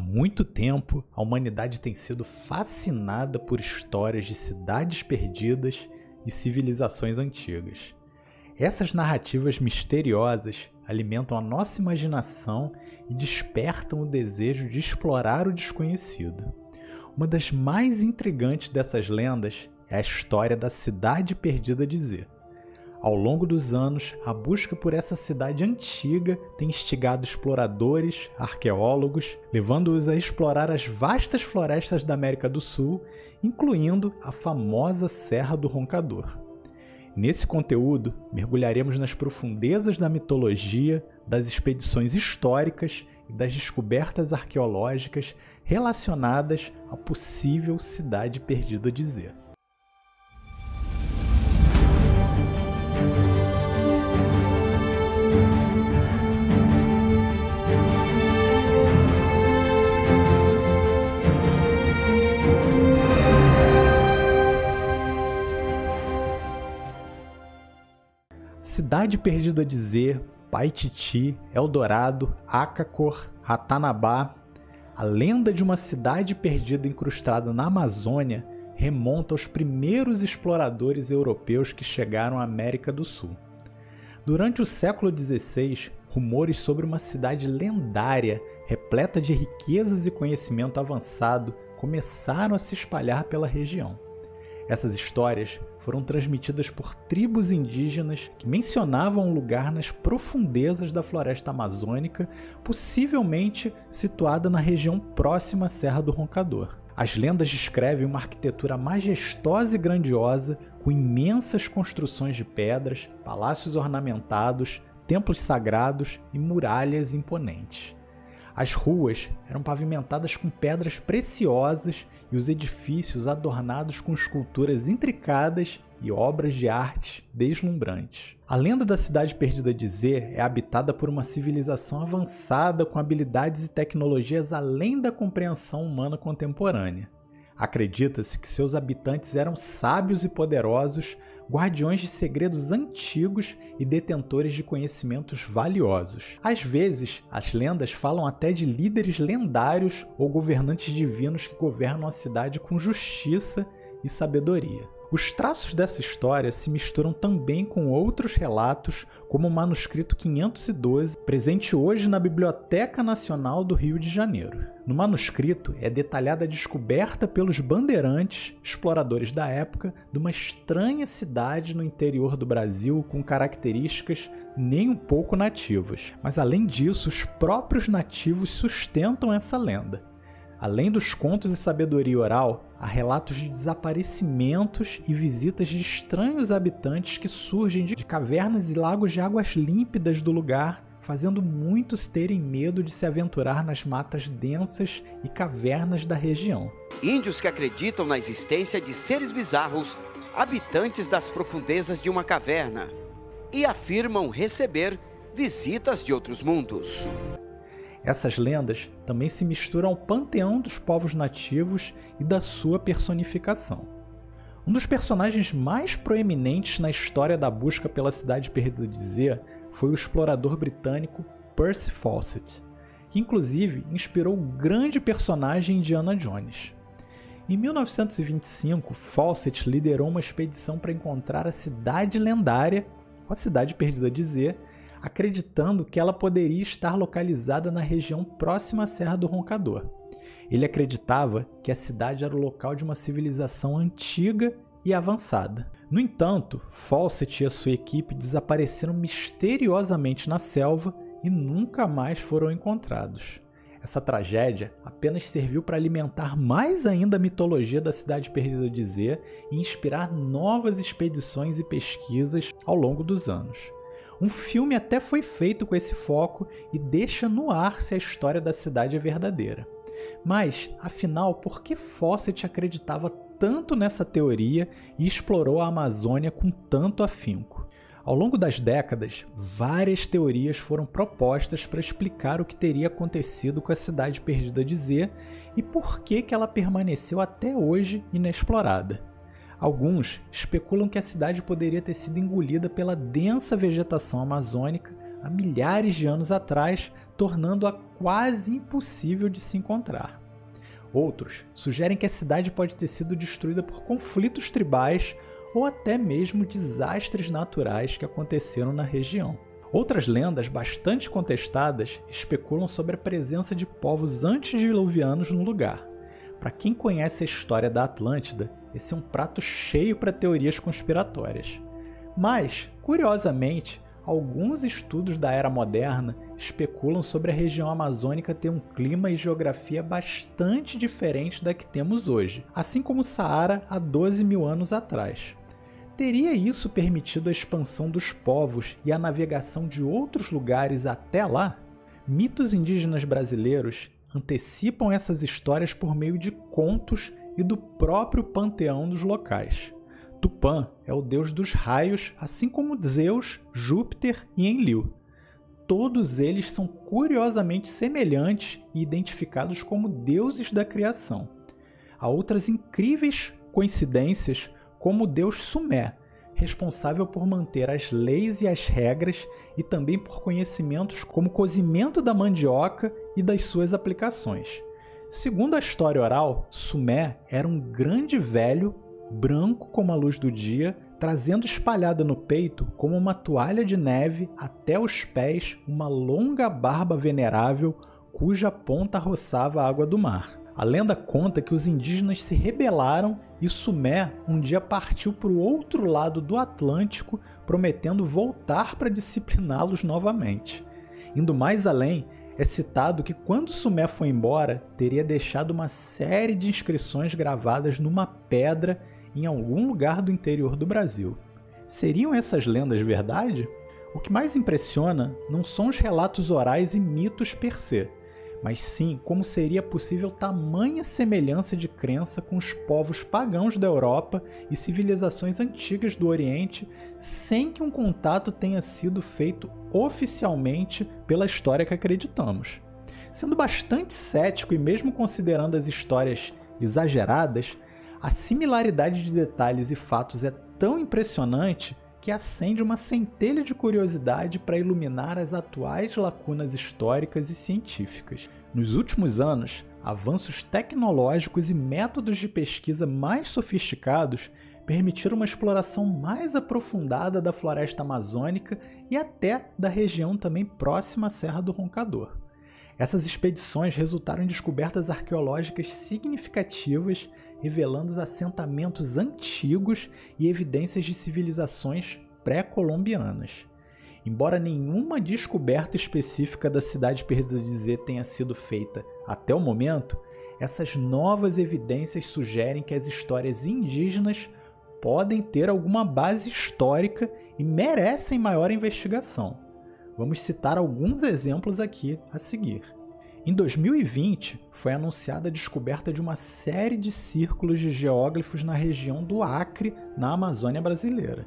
muito tempo, a humanidade tem sido fascinada por histórias de cidades perdidas e civilizações antigas. Essas narrativas misteriosas alimentam a nossa imaginação e despertam o desejo de explorar o desconhecido. Uma das mais intrigantes dessas lendas é a história da Cidade Perdida de Z. Ao longo dos anos, a busca por essa cidade antiga tem instigado exploradores, arqueólogos, levando-os a explorar as vastas florestas da América do Sul, incluindo a famosa Serra do Roncador. Nesse conteúdo, mergulharemos nas profundezas da mitologia, das expedições históricas e das descobertas arqueológicas relacionadas à possível cidade perdida de Z. Cidade Perdida de Z, Paititi, Eldorado, Acacor, Ratanabá. A lenda de uma cidade perdida incrustada na Amazônia remonta aos primeiros exploradores europeus que chegaram à América do Sul. Durante o século XVI, rumores sobre uma cidade lendária, repleta de riquezas e conhecimento avançado, começaram a se espalhar pela região. Essas histórias foram transmitidas por tribos indígenas que mencionavam um lugar nas profundezas da floresta amazônica, possivelmente situada na região próxima à Serra do Roncador. As lendas descrevem uma arquitetura majestosa e grandiosa, com imensas construções de pedras, palácios ornamentados, templos sagrados e muralhas imponentes. As ruas eram pavimentadas com pedras preciosas e os edifícios adornados com esculturas intricadas e obras de arte deslumbrantes. A lenda da cidade perdida de Z é habitada por uma civilização avançada com habilidades e tecnologias além da compreensão humana contemporânea. Acredita-se que seus habitantes eram sábios e poderosos, guardiões de segredos antigos e detentores de conhecimentos valiosos. Às vezes, as lendas falam até de líderes lendários ou governantes divinos que governam a cidade com justiça e sabedoria. Os traços dessa história se misturam também com outros relatos, como o manuscrito 512, presente hoje na Biblioteca Nacional do Rio de Janeiro. No manuscrito é detalhada a descoberta pelos bandeirantes, exploradores da época, de uma estranha cidade no interior do Brasil com características nem um pouco nativas. Mas além disso, os próprios nativos sustentam essa lenda. Além dos contos e sabedoria oral, há relatos de desaparecimentos e visitas de estranhos habitantes que surgem de cavernas e lagos de águas límpidas do lugar, fazendo muitos terem medo de se aventurar nas matas densas e cavernas da região. Índios que acreditam na existência de seres bizarros, habitantes das profundezas de uma caverna, e afirmam receber visitas de outros mundos. Essas lendas também se misturam ao panteão dos povos nativos e da sua personificação. Um dos personagens mais proeminentes na história da busca pela cidade perdida de Z foi o explorador britânico Percy Fawcett, que inclusive inspirou o grande personagem Indiana Jones. Em 1925, Fawcett liderou uma expedição para encontrar a cidade lendária, a cidade perdida de Z, acreditando que ela poderia estar localizada na região próxima à Serra do Roncador. Ele acreditava que a cidade era o local de uma civilização antiga e avançada. No entanto, Fawcett e a sua equipe desapareceram misteriosamente na selva e nunca mais foram encontrados. Essa tragédia apenas serviu para alimentar mais ainda a mitologia da cidade perdida de Z e inspirar novas expedições e pesquisas ao longo dos anos. Um filme até foi feito com esse foco e deixa no ar se a história da cidade é verdadeira. Mas, afinal, por que Fawcett acreditava tanto nessa teoria e explorou a Amazônia com tanto afinco? Ao longo das décadas, várias teorias foram propostas para explicar o que teria acontecido com a cidade perdida de Z e por que, que ela permaneceu até hoje inexplorada. Alguns especulam que a cidade poderia ter sido engolida pela densa vegetação amazônica há milhares de anos atrás, tornando-a quase impossível de se encontrar. Outros sugerem que a cidade pode ter sido destruída por conflitos tribais ou até mesmo desastres naturais que aconteceram na região. Outras lendas bastante contestadas especulam sobre a presença de povos antediluvianos no lugar. Para quem conhece a história da Atlântida, esse é um prato cheio para teorias conspiratórias. Mas, curiosamente, alguns estudos da era moderna especulam sobre a região amazônica ter um clima e geografia bastante diferentes da que temos hoje, assim como o Saara há 12 mil anos atrás. Teria isso permitido a expansão dos povos e a navegação de outros lugares até lá? Mitos indígenas brasileiros antecipam essas histórias por meio de contos e do próprio panteão dos locais. Tupã é o deus dos raios, assim como Zeus, Júpiter e Enlil. Todos eles são curiosamente semelhantes e identificados como deuses da criação. Há outras incríveis coincidências como o deus Sumé, responsável por manter as leis e as regras e também por conhecimentos como cozimento da mandioca e das suas aplicações. Segundo a história oral, Sumé era um grande velho, branco como a luz do dia, trazendo espalhada no peito, como uma toalha de neve, até os pés uma longa barba venerável cuja ponta roçava a água do mar. A lenda conta que os indígenas se rebelaram e Sumé um dia partiu para o outro lado do Atlântico, prometendo voltar para discipliná-los novamente. Indo mais além, é citado que quando Sumé foi embora, teria deixado uma série de inscrições gravadas numa pedra em algum lugar do interior do Brasil. Seriam essas lendas verdade? O que mais impressiona não são os relatos orais e mitos per se, mas sim como seria possível tamanha semelhança de crença com os povos pagãos da Europa e civilizações antigas do Oriente, sem que um contato tenha sido feito oficialmente pela história que acreditamos. Sendo bastante cético e mesmo considerando as histórias exageradas, a similaridade de detalhes e fatos é tão impressionante que acende uma centelha de curiosidade para iluminar as atuais lacunas históricas e científicas. Nos últimos anos, avanços tecnológicos e métodos de pesquisa mais sofisticados permitiram uma exploração mais aprofundada da floresta amazônica e até da região também próxima à Serra do Roncador. Essas expedições resultaram em descobertas arqueológicas significativas revelando os assentamentos antigos e evidências de civilizações pré-colombianas. Embora nenhuma descoberta específica da cidade perdida de Z tenha sido feita até o momento, essas novas evidências sugerem que as histórias indígenas podem ter alguma base histórica e merecem maior investigação. Vamos citar alguns exemplos aqui a seguir. Em 2020, foi anunciada a descoberta de uma série de círculos de geóglifos na região do Acre, na Amazônia brasileira.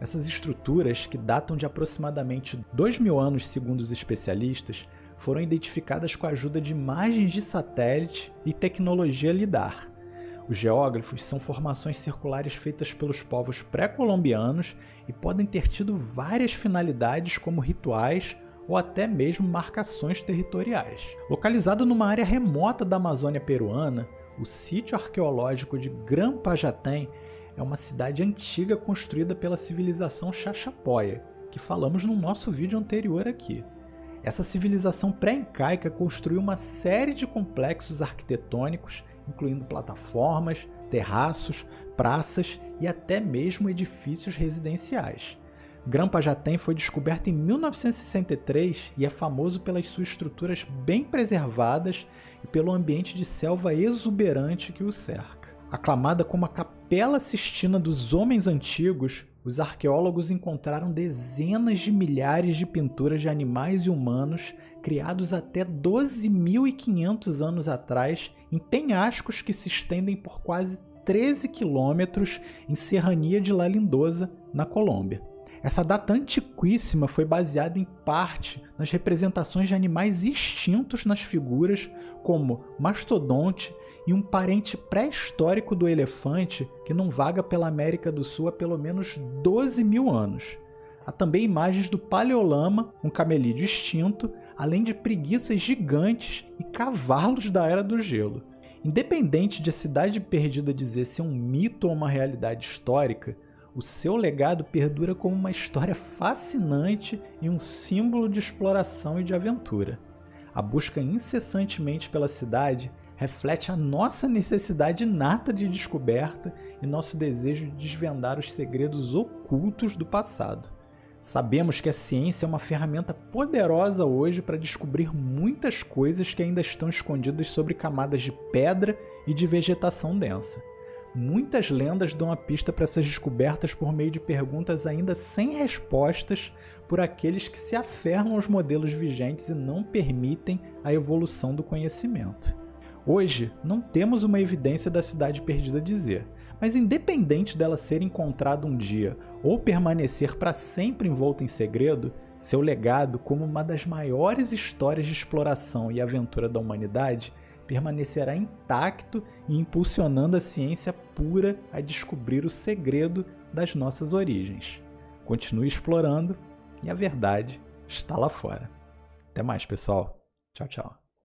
Essas estruturas, que datam de aproximadamente 2 mil anos segundo os especialistas, foram identificadas com a ajuda de imagens de satélite e tecnologia LIDAR. Os geóglifos são formações circulares feitas pelos povos pré-colombianos e podem ter tido várias finalidades como rituais ou até mesmo marcações territoriais. Localizado numa área remota da Amazônia peruana, o sítio arqueológico de Gran Pajatem é uma cidade antiga construída pela civilização Chachapoya, que falamos no nosso vídeo anterior aqui. Essa civilização pré-incaica construiu uma série de complexos arquitetônicos, incluindo plataformas, terraços, praças e até mesmo edifícios residenciais. Grampa Jatem foi descoberto em 1963 e é famoso pelas suas estruturas bem preservadas e pelo ambiente de selva exuberante que o cerca. Aclamada como a Capela Sistina dos Homens Antigos, os arqueólogos encontraram dezenas de milhares de pinturas de animais e humanos criados até 12.500 anos atrás em penhascos que se estendem por quase 13 quilômetros em Serrania de La Lindosa, na Colômbia. Essa data antiquíssima foi baseada em parte nas representações de animais extintos nas figuras, como mastodonte e um parente pré-histórico do elefante que não vaga pela América do Sul há pelo menos 12 mil anos. Há também imagens do Paleolama, um camelídeo extinto, além de preguiças gigantes e cavalos da Era do Gelo. Independente de a Cidade Perdida dizer ser um mito ou uma realidade histórica, o seu legado perdura como uma história fascinante e um símbolo de exploração e de aventura. A busca incessantemente pela cidade reflete a nossa necessidade inata de descoberta e nosso desejo de desvendar os segredos ocultos do passado. Sabemos que a ciência é uma ferramenta poderosa hoje para descobrir muitas coisas que ainda estão escondidas sobre camadas de pedra e de vegetação densa. Muitas lendas dão a pista para essas descobertas por meio de perguntas ainda sem respostas por aqueles que se aferram aos modelos vigentes e não permitem a evolução do conhecimento. Hoje, não temos uma evidência da cidade perdida dizer, mas independente dela ser encontrada um dia ou permanecer para sempre envolta em segredo, seu legado como uma das maiores histórias de exploração e aventura da humanidade permanecerá intacto e impulsionando a ciência pura a descobrir o segredo das nossas origens. Continue explorando e a verdade está lá fora. Até mais, pessoal. Tchau, tchau.